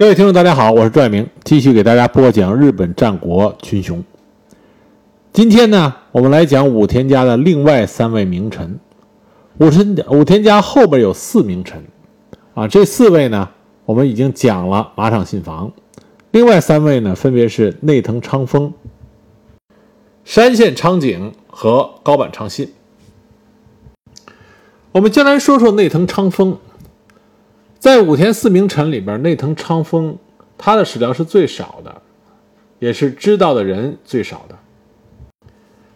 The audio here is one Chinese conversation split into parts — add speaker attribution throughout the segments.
Speaker 1: 各位听众，大家好，我是朱爱明，继续给大家播讲日本战国群雄。今天呢，我们来讲武田家的另外三位名臣。武田武田家后边有四名臣，啊，这四位呢，我们已经讲了马场信房。另外三位呢，分别是内藤昌丰、山县昌景和高坂昌信。我们先来说说内藤昌丰。在武田四名臣里边，内藤昌丰他的史料是最少的，也是知道的人最少的。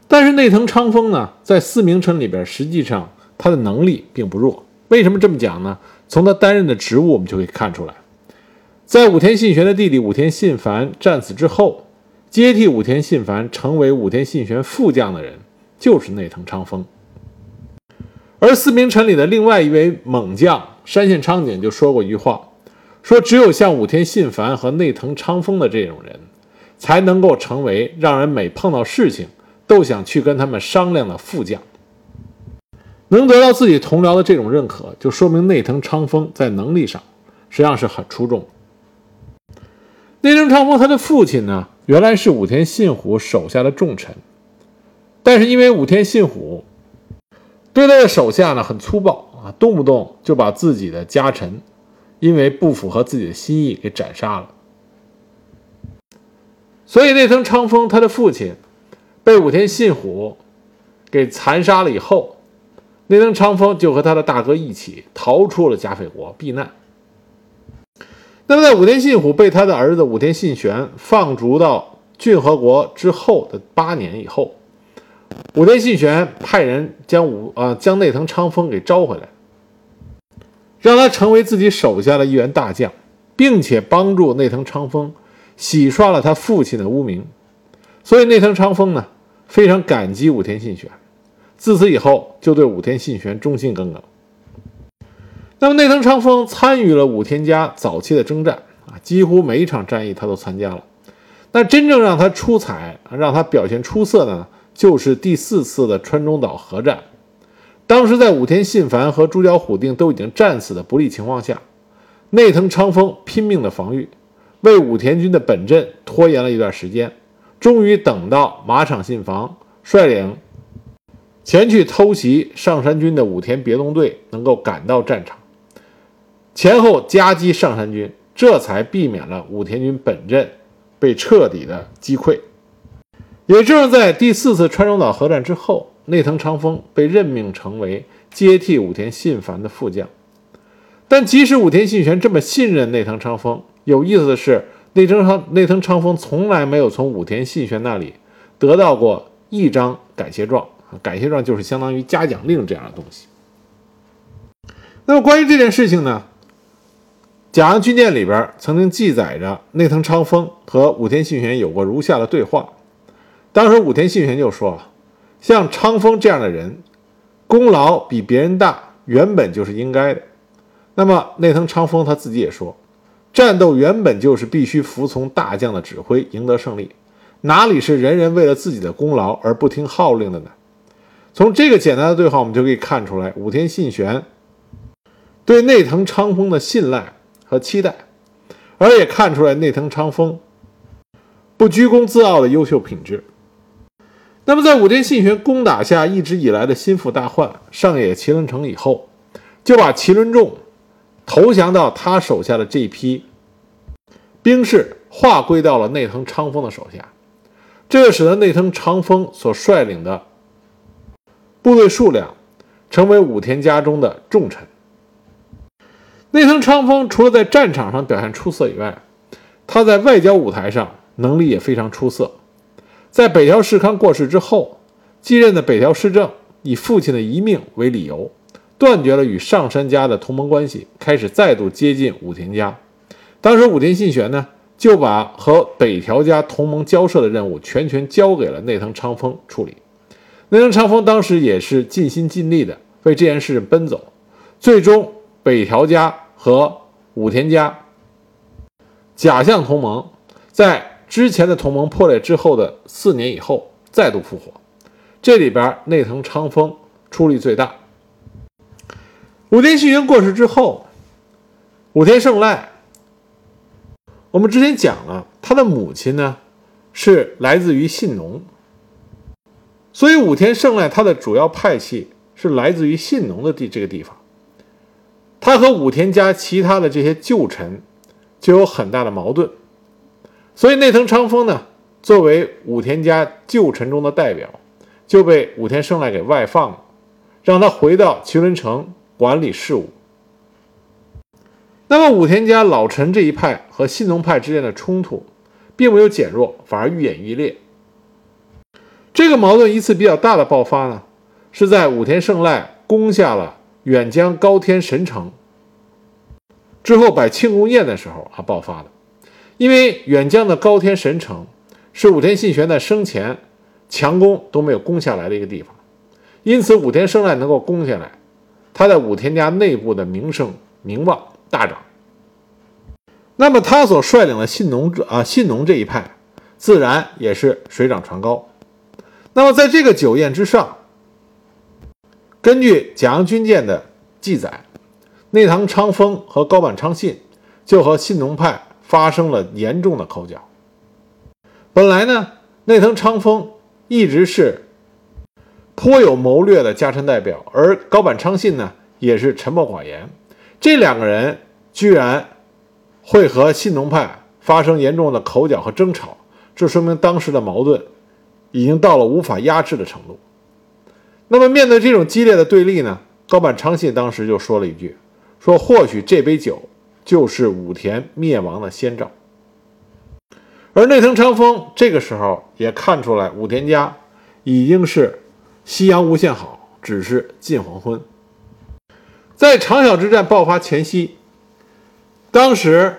Speaker 1: 但是内藤昌丰呢，在四名臣里边，实际上他的能力并不弱。为什么这么讲呢？从他担任的职务，我们就可以看出来。在武田信玄的弟弟武田信繁战死之后，接替武田信繁成为武田信玄副将的人，就是内藤昌丰。而四名臣里的另外一位猛将。山县昌景就说过一句话，说只有像武田信繁和内藤昌丰的这种人，才能够成为让人每碰到事情都想去跟他们商量的副将。能得到自己同僚的这种认可，就说明内藤昌丰在能力上实际上是很出众。内藤昌丰他的父亲呢，原来是武田信虎手下的重臣，但是因为武田信虎对他的手下呢很粗暴。啊，动不动就把自己的家臣，因为不符合自己的心意给斩杀了。所以内藤昌丰他的父亲被武田信虎给残杀了以后，内藤昌丰就和他的大哥一起逃出了加菲国避难。那么在武田信虎被他的儿子武田信玄放逐到骏河国之后的八年以后，武田信玄派人将武啊将内藤昌丰给招回来。让他成为自己手下的一员大将，并且帮助内藤昌丰洗刷了他父亲的污名，所以内藤昌丰呢非常感激武田信玄，自此以后就对武田信玄忠心耿耿。那么内藤昌丰参与了武田家早期的征战啊，几乎每一场战役他都参加了。那真正让他出彩、让他表现出色的呢，就是第四次的川中岛合战。当时在武田信繁和猪脚虎定都已经战死的不利情况下，内藤昌丰拼命的防御，为武田军的本阵拖延了一段时间，终于等到马场信房率领前去偷袭上山军的武田别动队能够赶到战场，前后夹击上山军，这才避免了武田军本阵被彻底的击溃。也正是在第四次川中岛合战之后。内藤昌丰被任命成为接替武田信繁的副将，但即使武田信玄这么信任内藤昌丰，有意思的是，内藤昌内藤昌丰从来没有从武田信玄那里得到过一张感谢状，感谢状就是相当于嘉奖令这样的东西。那么关于这件事情呢，《甲阳军舰》里边曾经记载着内藤昌丰和武田信玄有过如下的对话，当时武田信玄就说。像昌丰这样的人，功劳比别人大，原本就是应该的。那么内藤昌丰他自己也说，战斗原本就是必须服从大将的指挥，赢得胜利，哪里是人人为了自己的功劳而不听号令的呢？从这个简单的对话，我们就可以看出来武田信玄对内藤昌丰的信赖和期待，而也看出来内藤昌丰不居功自傲的优秀品质。那么，在武田信玄攻打下一直以来的心腹大患上野麒麟城以后，就把麒麟众投降到他手下的这批兵士划归到了内藤昌丰的手下，这使得内藤昌丰所率领的部队数量成为武田家中的重臣。内藤昌丰除了在战场上表现出色以外，他在外交舞台上能力也非常出色。在北条氏康过世之后，继任的北条氏政以父亲的遗命为理由，断绝了与上杉家的同盟关系，开始再度接近武田家。当时武田信玄呢，就把和北条家同盟交涉的任务全权交给了内藤昌丰处理。内藤昌丰当时也是尽心尽力的为这件事奔走。最终，北条家和武田家假象同盟，在。之前的同盟破裂之后的四年以后再度复活，这里边内藤昌丰出力最大。武田信玄过世之后，武田胜赖我们之前讲了，他的母亲呢是来自于信农，所以武田胜赖他的主要派系是来自于信农的地这个地方。他和武田家其他的这些旧臣就有很大的矛盾，所以内藤昌丰呢，作为武田家旧臣中的代表，就被武田胜赖给外放了，让他回到麒麟城管理事务。那么武田家老臣这一派和信农派之间的冲突，并没有减弱，反而愈演愈烈。这个矛盾一次比较大的爆发呢，是在武田胜赖攻下了。远江高天神城之后摆庆功宴的时候啊爆发的，因为远江的高天神城是武田信玄在生前强攻都没有攻下来的一个地方，因此武田胜赖能够攻下来，他在武田家内部的名声名望大涨。那么他所率领的信农啊信农这一派，自然也是水涨船高。那么在这个酒宴之上。根据《甲阳军舰》的记载，内藤昌丰和高坂昌信就和信农派发生了严重的口角。本来呢，内藤昌丰一直是颇有谋略的家臣代表，而高坂昌信呢也是沉默寡言。这两个人居然会和信农派发生严重的口角和争吵，这说明当时的矛盾已经到了无法压制的程度。那么面对这种激烈的对立呢，高坂昌信当时就说了一句：“说或许这杯酒就是武田灭亡的先兆。”而内藤昌丰这个时候也看出来武田家已经是夕阳无限好，只是近黄昏。在长筱之战爆发前夕，当时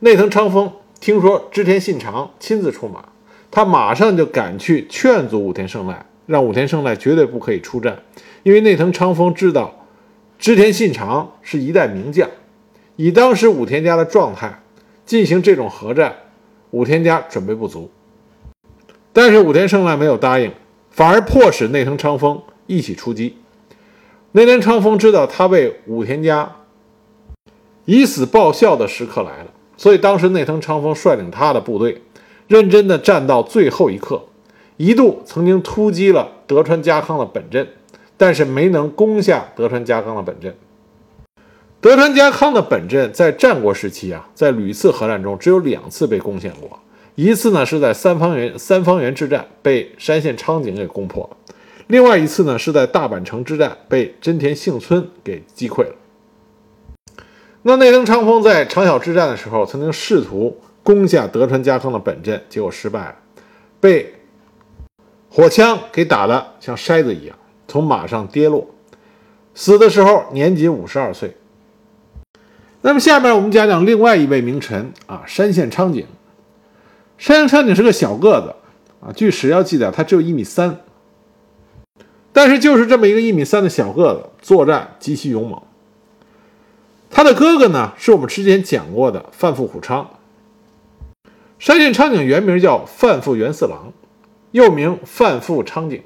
Speaker 1: 内藤昌丰听说织田信长亲自出马，他马上就赶去劝阻武田胜赖。让武田胜赖绝对不可以出战，因为内藤昌丰知道织田信长是一代名将，以当时武田家的状态进行这种合战，武田家准备不足。但是武田胜赖没有答应，反而迫使内藤昌丰一起出击。内藤昌丰知道他为武田家以死报效的时刻来了，所以当时内藤昌丰率领他的部队，认真的战到最后一刻。一度曾经突击了德川家康的本阵，但是没能攻下德川家康的本阵。德川家康的本阵在战国时期啊，在屡次合战中只有两次被攻陷过，一次呢是在三方原三方原之战被山县昌景给攻破了，另外一次呢是在大阪城之战被真田幸村给击溃了。那内藤昌丰在长筱之战的时候，曾经试图攻下德川家康的本阵，结果失败了，被。火枪给打得像筛子一样，从马上跌落，死的时候年仅五十二岁。那么下面我们讲讲另外一位名臣啊，山县昌景。山县昌景是个小个子啊，据史料记载他只有一米三，但是就是这么一个一米三的小个子，作战极其勇猛。他的哥哥呢，是我们之前讲过的范富虎昌。山县昌景原名叫范富元四郎。又名范富昌景。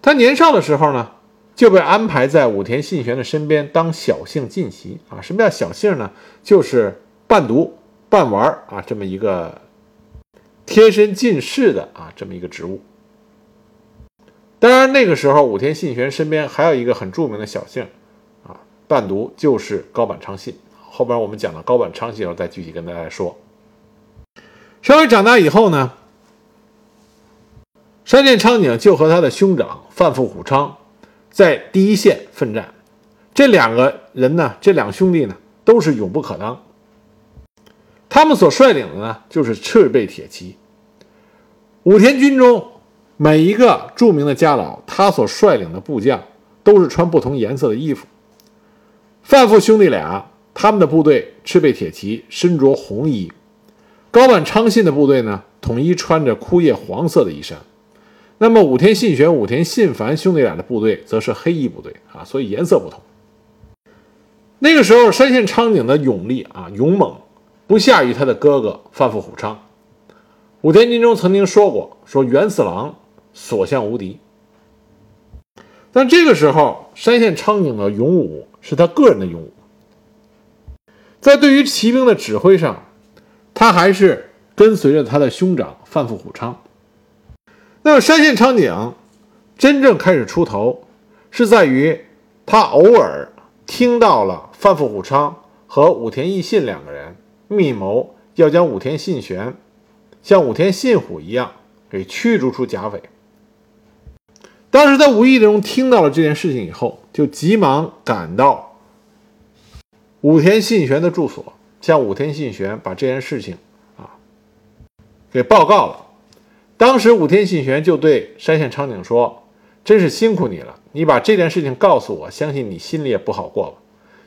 Speaker 1: 他年少的时候呢，就被安排在武田信玄的身边当小姓近习啊。什么叫小姓呢？就是伴读、伴玩啊，这么一个贴身近侍的啊，这么一个职务。当然，那个时候武田信玄身边还有一个很著名的小姓啊，伴读就是高坂昌信。后边我们讲到高坂昌信的时候，再具体跟大家说。稍微长大以后呢。山县昌景就和他的兄长范富虎昌在第一线奋战，这两个人呢，这两兄弟呢，都是勇不可当。他们所率领的呢，就是赤背铁骑。武田军中每一个著名的家老，他所率领的部将都是穿不同颜色的衣服。范富兄弟俩，他们的部队赤背铁骑，身着红衣；高坂昌信的部队呢，统一穿着枯叶黄色的衣衫。那么武田信玄、武田信繁兄弟俩的部队则是黑衣部队啊，所以颜色不同。那个时候，山县昌景的勇力啊，勇猛不下于他的哥哥范富虎昌。武田军中曾经说过，说元四郎所向无敌。但这个时候，山县昌景的勇武是他个人的勇武，在对于骑兵的指挥上，他还是跟随着他的兄长范富虎昌。那么山县昌景真正开始出头，是在于他偶尔听到了范富虎昌和武田义信两个人密谋要将武田信玄像武田信虎一样给驱逐出甲斐。当时在无意中听到了这件事情以后，就急忙赶到武田信玄的住所，向武田信玄把这件事情啊给报告了。当时武田信玄就对山县昌景说：“真是辛苦你了，你把这件事情告诉我，相信你心里也不好过吧。”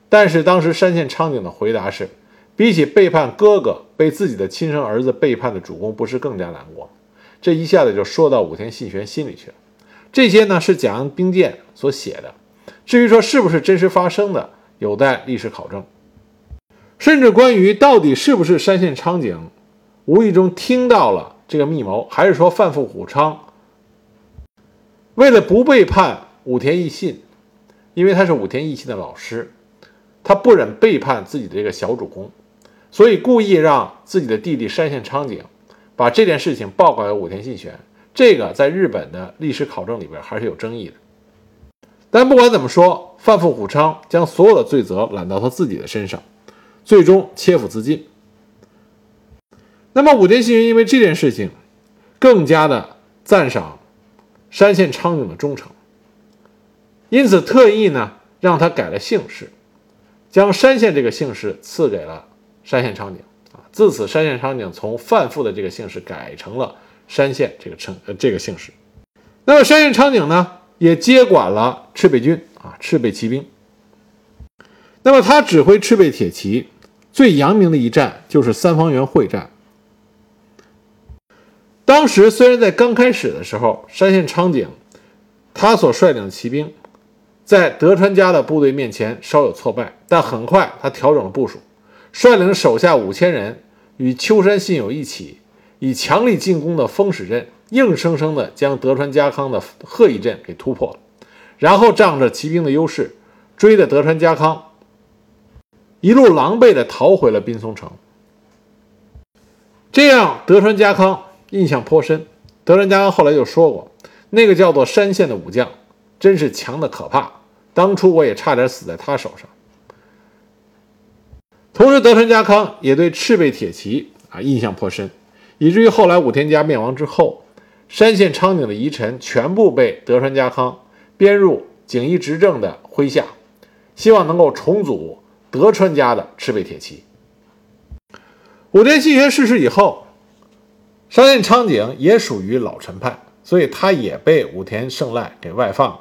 Speaker 1: 但是当时山县昌景的回答是：“比起背叛哥哥，被自己的亲生儿子背叛的主公，不是更加难过？”这一下子就说到武田信玄心里去了。这些呢是蒋阳兵谏所写的，至于说是不是真实发生的，有待历史考证。甚至关于到底是不是山县昌景无意中听到了这个密谋，还是说范富虎昌为了不背叛武田义信，因为他是武田义信的老师，他不忍背叛自己的这个小主公，所以故意让自己的弟弟山县昌景把这件事情报告给武田信玄。这个在日本的历史考证里边还是有争议的，但不管怎么说，范富虎昌将所有的罪责揽到他自己的身上，最终切腹自尽。那么武田信玄因为这件事情，更加的赞赏山县昌景的忠诚，因此特意呢让他改了姓氏，将山县这个姓氏赐给了山县昌景啊。自此，山县昌景从范富的这个姓氏改成了。山县这个称呃这个姓氏，那么山县昌景呢也接管了赤备军啊赤备骑兵。那么他指挥赤备铁骑最扬名的一战就是三方原会战。当时虽然在刚开始的时候，山县昌景他所率领的骑兵在德川家的部队面前稍有挫败，但很快他调整了部署，率领手下五千人与秋山信友一起。以强力进攻的丰始镇，硬生生地将德川家康的鹤义镇给突破了，然后仗着骑兵的优势，追着德川家康一路狼狈地逃回了滨松城。这样，德川家康印象颇深。德川家康后来就说过：“那个叫做山县的武将，真是强的可怕。当初我也差点死在他手上。”同时，德川家康也对赤备铁骑啊印象颇深。以至于后来武田家灭亡之后，山县昌景的遗臣全部被德川家康编入景义执政的麾下，希望能够重组德川家的赤备铁骑。武田信玄逝世以后，山县昌景也属于老臣派，所以他也被武田胜赖给外放。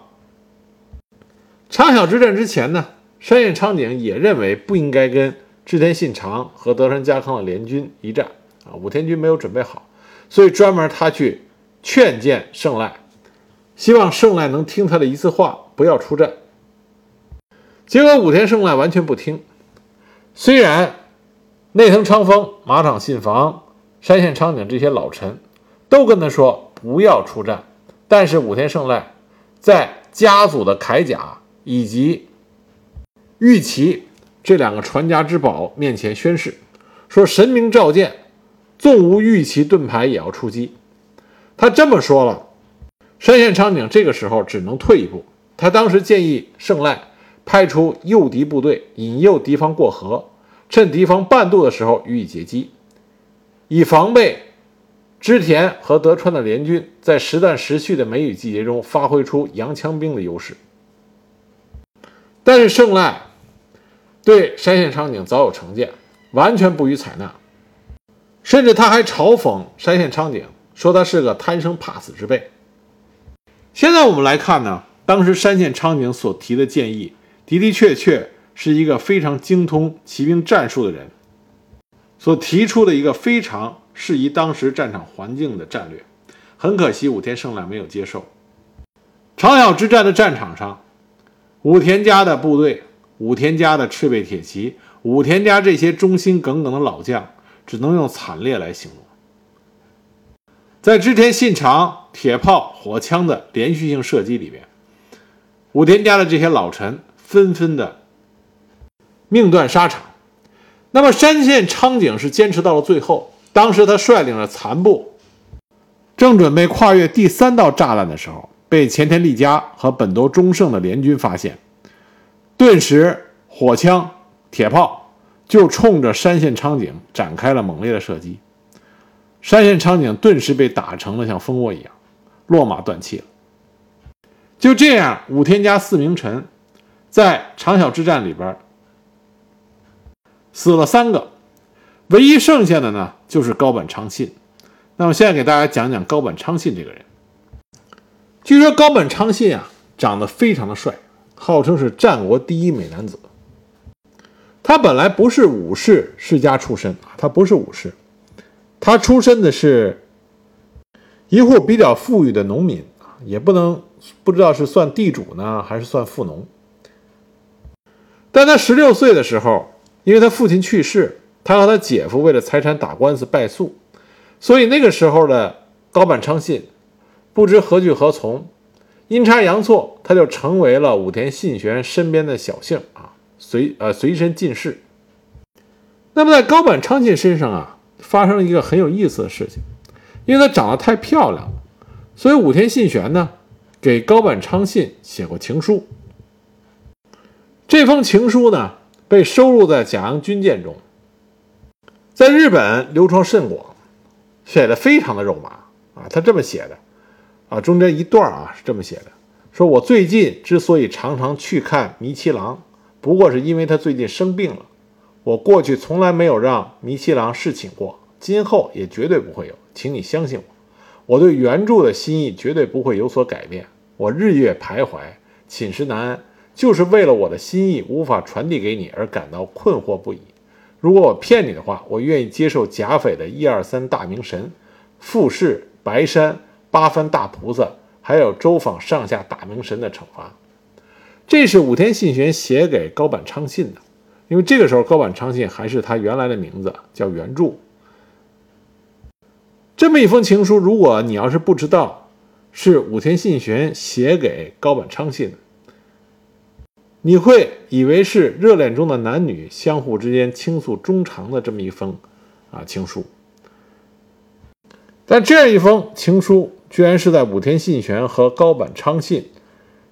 Speaker 1: 长筱之战之前呢，山县昌景也认为不应该跟织田信长和德川家康的联军一战。啊，武田军没有准备好，所以专门他去劝谏胜赖，希望胜赖能听他的一次话，不要出战。结果武田胜赖完全不听。虽然内藤昌丰、马场信房、山县昌景这些老臣都跟他说不要出战，但是武田胜赖在家族的铠甲以及玉旗这两个传家之宝面前宣誓，说神明召见。纵无玉旗盾牌也要出击，他这么说了。山县昌景这个时候只能退一步。他当时建议胜赖派出诱敌部队，引诱敌方过河，趁敌方半渡的时候予以截击，以防备织田和德川的联军在时断时续的梅雨季节中发挥出洋枪兵的优势。但是胜赖对山县昌景早有成见，完全不予采纳。甚至他还嘲讽山县昌景，说他是个贪生怕死之辈。现在我们来看呢，当时山县昌景所提的建议的的确确是一个非常精通骑兵战术的人所提出的一个非常适宜当时战场环境的战略。很可惜，武田胜赖没有接受。长筱之战的战场上，武田家的部队、武田家的赤备铁骑、武田家这些忠心耿耿的老将。只能用惨烈来形容。在织田信长铁炮、火枪的连续性射击里面，武田家的这些老臣纷纷的命断沙场。那么山县昌景是坚持到了最后。当时他率领着残部，正准备跨越第三道栅栏的时候，被前田利家和本多忠胜的联军发现，顿时火枪、铁炮就冲着山县昌景展开了猛烈的射击。山县昌景顿时被打成了像蜂窝一样，落马断气了。就这样，武田家四名臣在长筱之战里边死了三个，唯一剩下的呢就是高坂昌信。那么现在给大家讲讲高坂昌信这个人。据说高坂昌信啊长得非常的帅，号称是战国第一美男子。他本来不是武士世家出身，他不是武士。他出身的是一户比较富裕的农民，也不能不知道是算地主呢，还是算富农。但他十六岁的时候，因为他父亲去世，他和他姐夫为了财产打官司败诉，所以那个时候的高坂昌信不知何去何从，阴差阳错，他就成为了武田信玄身边的小姓啊，随呃随身进士。那么在高坂昌信身上啊。发生了一个很有意思的事情，因为她长得太漂亮了，所以武田信玄呢给高坂昌信写过情书。这封情书呢被收录在甲阳军舰中，在日本流传甚广，写的非常的肉麻啊。他这么写的啊，中间一段啊是这么写的：说我最近之所以常常去看弥七郎，不过是因为他最近生病了。我过去从来没有让弥七郎侍寝过，今后也绝对不会有，请你相信我。我对原著的心意绝对不会有所改变。我日夜徘徊，寝食难安，就是为了我的心意无法传递给你而感到困惑不已。如果我骗你的话，我愿意接受甲斐的一二三大明神、富士、白山、八幡大菩萨，还有周访上下大明神的惩罚。这是武田信玄写给高坂昌信的。因为这个时候高坂昌信还是他原来的名字，叫原著。这么一封情书，如果你要是不知道是武田信玄写给高坂昌信的，你会以为是热恋中的男女相互之间倾诉衷肠的这么一封啊情书。但这样一封情书，居然是在武田信玄和高坂昌信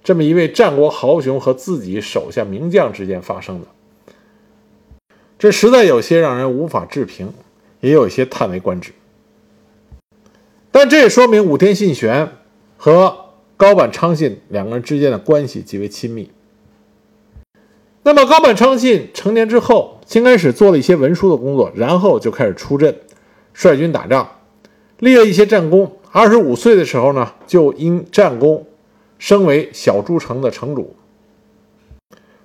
Speaker 1: 这么一位战国豪雄和自己手下名将之间发生的。这实在有些让人无法置评，也有些叹为观止。但这也说明武田信玄和高坂昌信两个人之间的关系极为亲密。那么高坂昌信成年之后，先开始做了一些文书的工作，然后就开始出阵，率军打仗，立了一些战功。二十五岁的时候呢，就因战功升为小诸城的城主。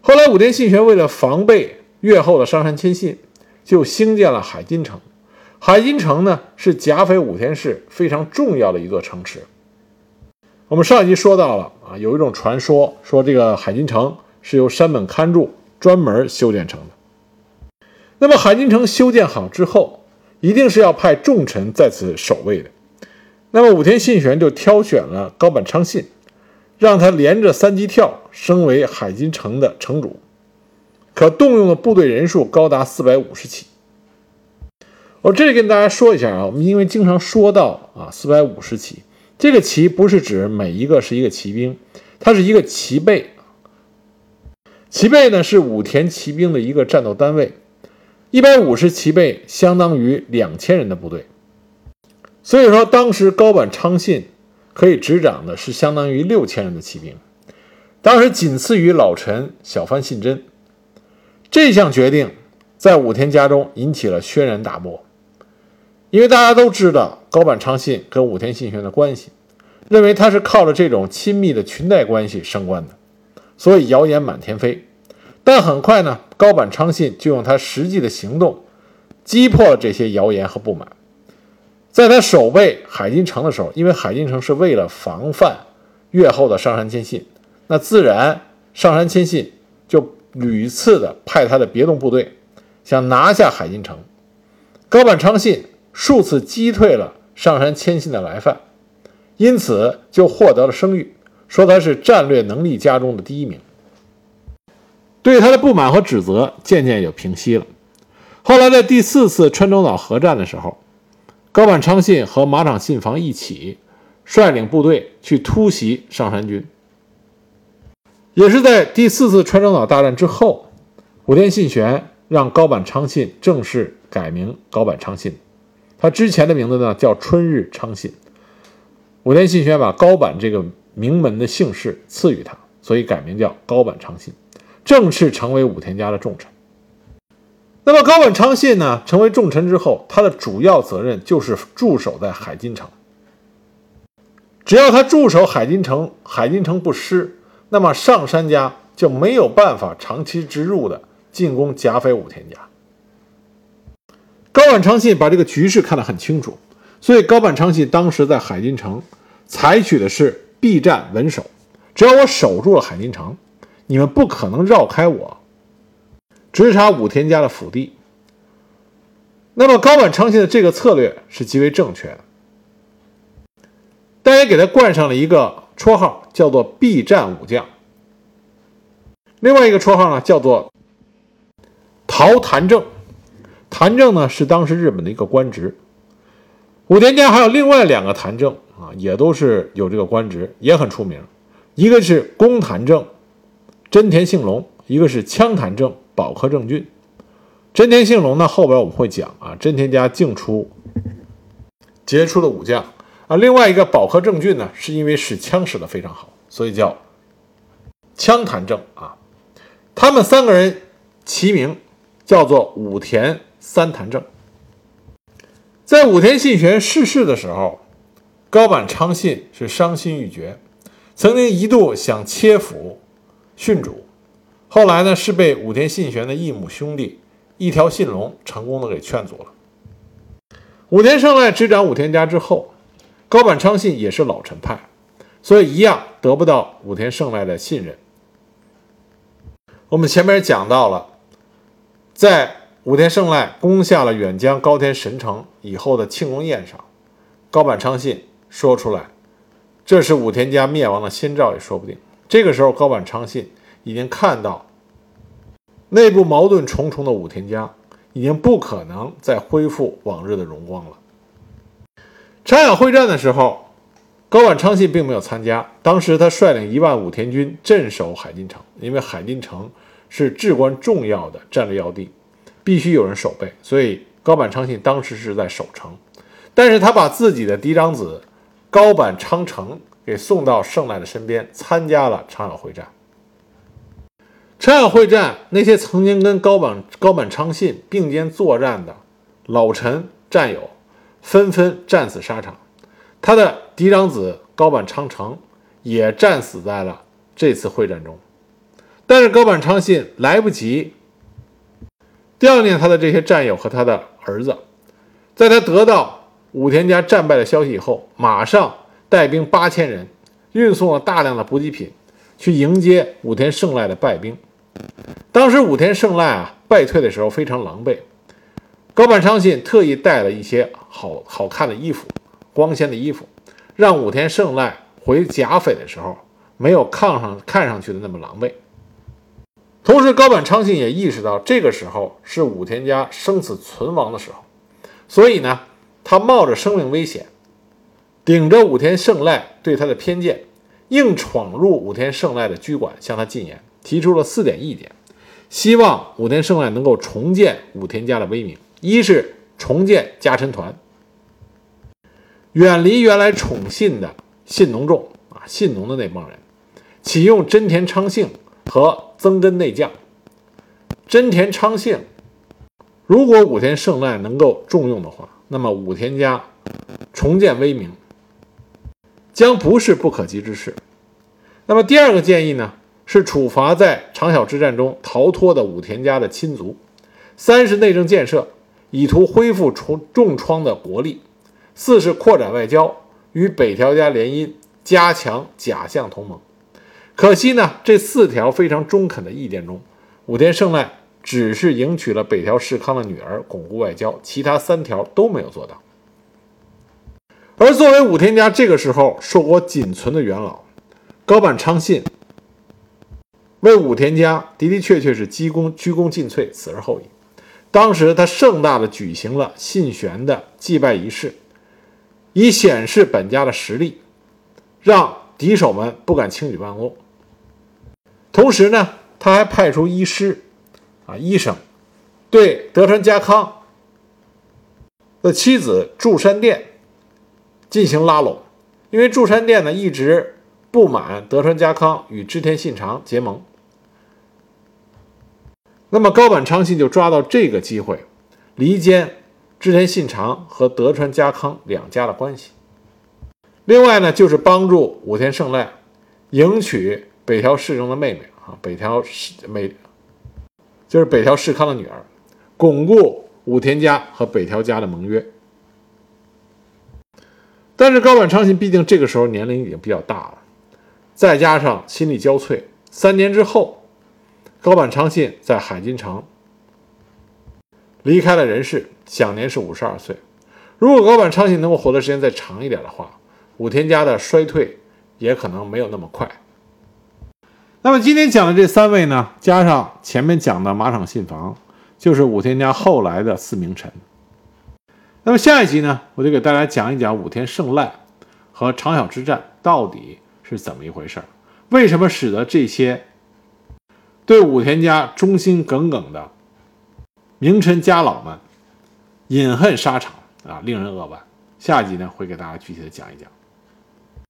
Speaker 1: 后来武田信玄为了防备。越后的上杉谦信就兴建了海津城。海津城呢，是甲斐武田氏非常重要的一座城池。我们上一集说到了啊，有一种传说说这个海津城是由山本勘助专门修建成的。那么海津城修建好之后，一定是要派重臣在此守卫的。那么武田信玄就挑选了高坂昌信，让他连着三级跳升为海津城的城主。可动用的部队人数高达四百五十骑。我这里跟大家说一下啊，我们因为经常说到啊，四百五十骑，这个骑不是指每一个是一个骑兵，它是一个骑备。骑备呢是武田骑兵的一个战斗单位，一百五十骑备相当于两千人的部队。所以说，当时高坂昌信可以执掌的是相当于六千人的骑兵，当时仅次于老臣小幡信真。这项决定在武田家中引起了轩然大波，因为大家都知道高坂昌信跟武田信玄的关系，认为他是靠着这种亲密的裙带关系升官的，所以谣言满天飞。但很快呢，高坂昌信就用他实际的行动击破了这些谣言和不满。在他守备海津城的时候，因为海津城是为了防范越后的上杉谦信，那自然上杉谦信就。屡次的派他的别动部队想拿下海津城，高坂昌信数次击退了上杉谦信的来犯，因此就获得了声誉，说他是战略能力家中的第一名。对他的不满和指责渐渐有平息了。后来在第四次川中岛合战的时候，高坂昌信和马场信房一起率领部队去突袭上山军。也是在第四次川中岛大战之后，武田信玄让高坂昌信正式改名高坂昌信，他之前的名字呢叫春日昌信。武田信玄把高坂这个名门的姓氏赐予他，所以改名叫高坂昌信，正式成为武田家的重臣。那么高坂昌信呢，成为重臣之后，他的主要责任就是驻守在海津城。只要他驻守海津城，海津城不失。那么上山家就没有办法长期直入的进攻甲斐武田家。高坂昌信把这个局势看得很清楚，所以高坂昌信当时在海津城采取的是避战稳守，只要我守住了海宁城，你们不可能绕开我，直插武田家的腹地。那么高坂昌信的这个策略是极为正确的，但也给他冠上了一个。绰号叫做避战武将，另外一个绰号呢叫做陶谭正，谭正呢是当时日本的一个官职。武田家还有另外两个谭正啊，也都是有这个官职，也很出名。一个是公坛正真田幸隆，一个是枪坛正保科正俊。真田幸隆呢，后边我们会讲啊，真田家净出杰出的武将。啊，另外一个保科正俊呢，是因为使枪使得非常好，所以叫枪坛正啊。他们三个人齐名，叫做武田三坛正。在武田信玄逝世的时候，高坂昌信是伤心欲绝，曾经一度想切腹殉主，后来呢是被武田信玄的异母兄弟一条信龙成功的给劝阻了。武田胜赖执掌武田家之后。高坂昌信也是老臣派，所以一样得不到武田胜赖的信任。我们前面讲到了，在武田胜赖攻下了远江高田神城以后的庆功宴上，高坂昌信说出来，这是武田家灭亡的先兆也说不定。这个时候，高坂昌信已经看到内部矛盾重重的武田家已经不可能再恢复往日的荣光了。长筱会战的时候，高坂昌信并没有参加。当时他率领一万武田军镇守海津城，因为海津城是至关重要的战略要地，必须有人守备，所以高坂昌信当时是在守城。但是他把自己的嫡长子高坂昌成给送到胜赖的身边，参加了长筱会战。长筱会战，那些曾经跟高坂高坂昌信并肩作战的老臣战友。纷纷战死沙场，他的嫡长子高坂昌成也战死在了这次会战中。但是高坂昌信来不及悼念他的这些战友和他的儿子，在他得到武田家战败的消息以后，马上带兵八千人，运送了大量的补给品去迎接武田胜赖的败兵。当时武田胜赖啊败退的时候非常狼狈。高坂昌信特意带了一些好好看的衣服、光鲜的衣服，让武田胜赖回甲斐的时候没有炕上看上去的那么狼狈。同时，高坂昌信也意识到这个时候是武田家生死存亡的时候，所以呢，他冒着生命危险，顶着武田胜赖对他的偏见，硬闯入武田胜赖的居馆，向他进言，提出了四点意见，希望武田胜赖能够重建武田家的威名。一是重建家臣团，远离原来宠信的信农众啊，信农的那帮人，启用真田昌幸和增根内将。真田昌幸，如果武田胜赖能够重用的话，那么武田家重建威名将不是不可及之事。那么第二个建议呢，是处罚在长筱之战中逃脱的武田家的亲族。三是内政建设。以图恢复重重创的国力。四是扩展外交，与北条家联姻，加强假象同盟。可惜呢，这四条非常中肯的意见中，武田胜赖只是迎娶了北条氏康的女儿，巩固外交，其他三条都没有做到。而作为武田家这个时候硕果仅存的元老，高坂昌信为武田家的的确确是鞠躬鞠躬尽瘁，死而后已。当时他盛大的举行了信玄的祭拜仪式，以显示本家的实力，让敌手们不敢轻举妄动。同时呢，他还派出医师，啊，医生，对德川家康的妻子祝山殿进行拉拢，因为祝山殿呢一直不满德川家康与织田信长结盟。那么高坂昌信就抓到这个机会，离间织田信长和德川家康两家的关系。另外呢，就是帮助武田胜赖迎娶北条氏政的妹妹啊，北条氏美，就是北条氏康的女儿，巩固武田家和北条家的盟约。但是高坂昌信毕竟这个时候年龄已经比较大了，再加上心力交瘁，三年之后。高坂昌信在海津城离开了人世，享年是五十二岁。如果高坂昌信能够活的时间再长一点的话，武田家的衰退也可能没有那么快。那么今天讲的这三位呢，加上前面讲的马场信房，就是武田家后来的四名臣。那么下一集呢，我就给大家讲一讲武田胜赖和长筱之战到底是怎么一回事，为什么使得这些。对武田家忠心耿耿的名臣家老们，饮恨沙场啊，令人扼腕。下一集呢，会给大家具体的讲一讲。